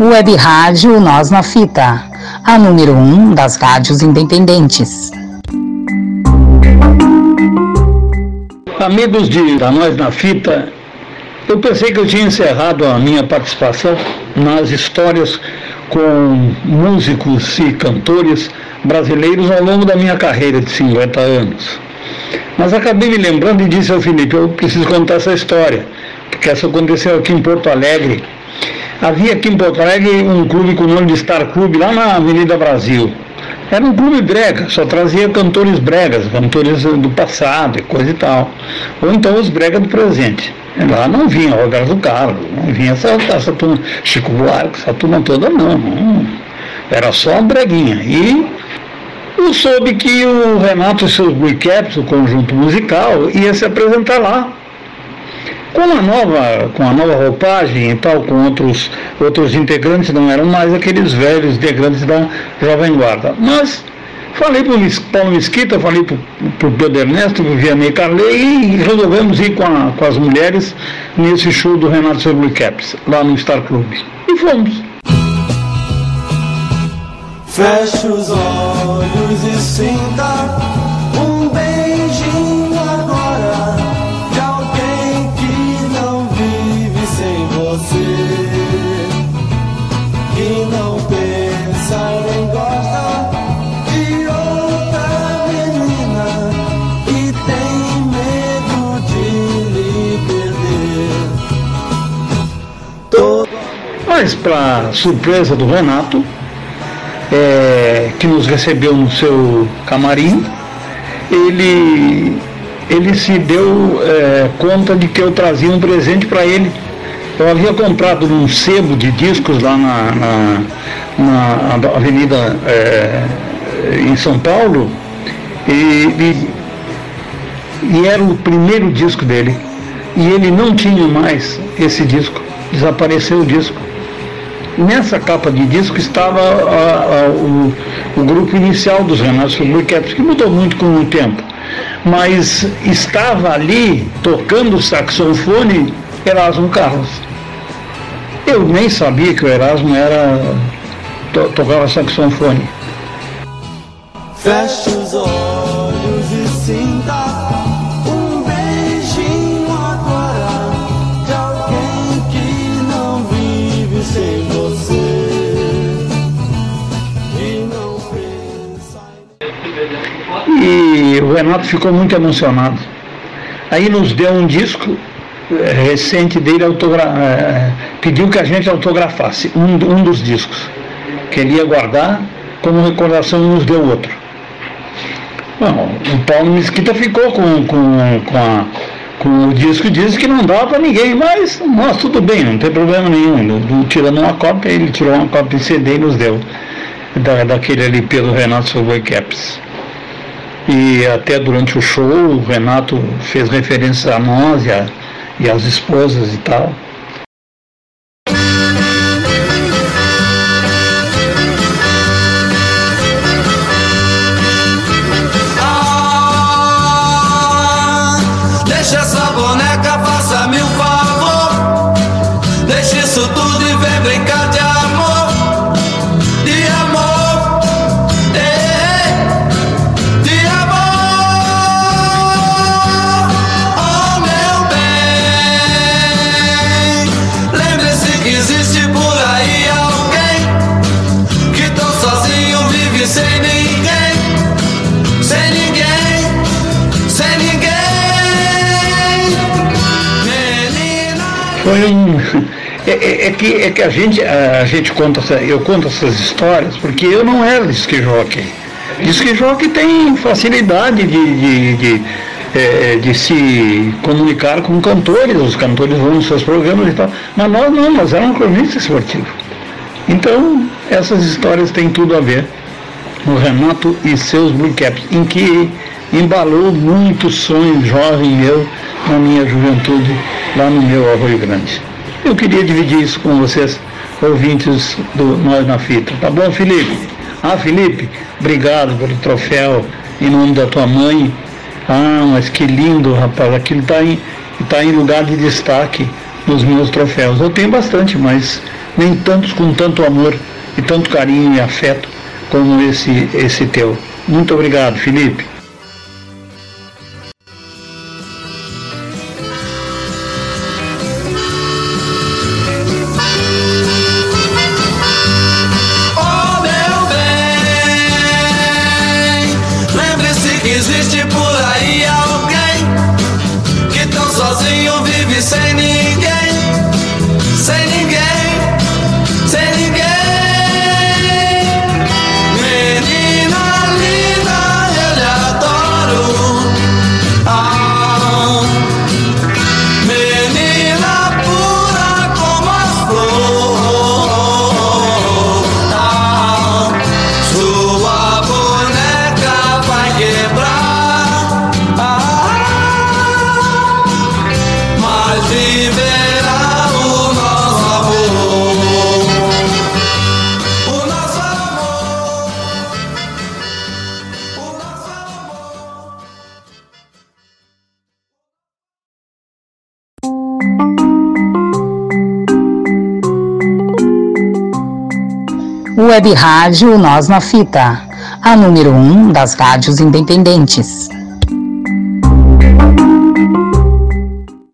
Web Rádio Nós na Fita, a número 1 um das rádios independentes. Amigos de da Nós na Fita, eu pensei que eu tinha encerrado a minha participação nas histórias com músicos e cantores brasileiros ao longo da minha carreira de 50 anos. Mas acabei me lembrando e disse ao Felipe, eu preciso contar essa história, porque essa aconteceu aqui em Porto Alegre. Havia aqui em Porto Alegre um clube com o nome de Star Club, lá na Avenida Brasil. Era um clube brega, só trazia cantores bregas, cantores do passado e coisa e tal. Ou então os bregas do presente. Lá não vinha Roberto Carlos, não vinha essa, essa turma, Chico Buarque, essa turma toda não, não. Era só a breguinha. E eu soube que o Renato e seus Blue Caps, o conjunto musical, ia se apresentar lá. Com a nova, com a nova roupagem e tal, com outros, outros integrantes, não eram mais aqueles velhos integrantes da Jovem Guarda. Mas falei para o Paulo Mesquita, falei para o Pedro Ernesto, para o Vianney Carley e resolvemos ir com, a, com as mulheres nesse show do Renato e Blue Caps, lá no Star Club. E fomos. Feche os olhos Mas, para surpresa do Renato, é, que nos recebeu no seu camarim, ele, ele se deu é, conta de que eu trazia um presente para ele. Eu havia comprado um sebo de discos lá na, na, na Avenida é, em São Paulo e, e, e era o primeiro disco dele. E ele não tinha mais esse disco, desapareceu o disco nessa capa de disco estava a, a, o, o, grupo inicial dos Renatos Fabricatos, que mudou muito com o tempo. Mas estava ali tocando saxofone Erasmo Carlos. Eu nem sabia que o Erasmo era to, tocava saxofone. Feche os olhos Renato ficou muito emocionado. Aí nos deu um disco eh, recente dele, autogra eh, pediu que a gente autografasse um, um dos discos, que ele ia guardar como recordação e nos deu outro. Bom, o Paulo Mesquita ficou com, com, com, a, com o disco disse que não dava para ninguém, mas nós tudo bem, não tem problema nenhum. Tirando uma cópia, ele tirou uma cópia em CD e nos deu da, daquele LP do Renato Savoy Caps. E até durante o show o Renato fez referência a nós e, a, e às esposas e tal. Foi um. É, é, é, que, é que a gente, a, gente conta, eu conto essas histórias porque eu não era disque jockey. Disque jockey tem facilidade de, de, de, é, de, se comunicar com cantores, os cantores vão nos seus programas e tal. Mas nós não, nós éramos cronistas esportivos. Então, essas histórias têm tudo a ver. O Renato e seus Blue Caps, em que embalou muitos sonhos jovem meu na minha juventude lá no meu Arroio Grande. Eu queria dividir isso com vocês, ouvintes do Nós na Fita. Tá bom, Felipe? Ah, Felipe, obrigado pelo troféu em nome da tua mãe. Ah, mas que lindo, rapaz. Aquilo está em, tá em lugar de destaque nos meus troféus. Eu tenho bastante, mas nem tantos com tanto amor e tanto carinho e afeto como esse, esse teu. Muito obrigado, Felipe. you say Web Rádio Nós na Fita, a número 1 um das rádios independentes.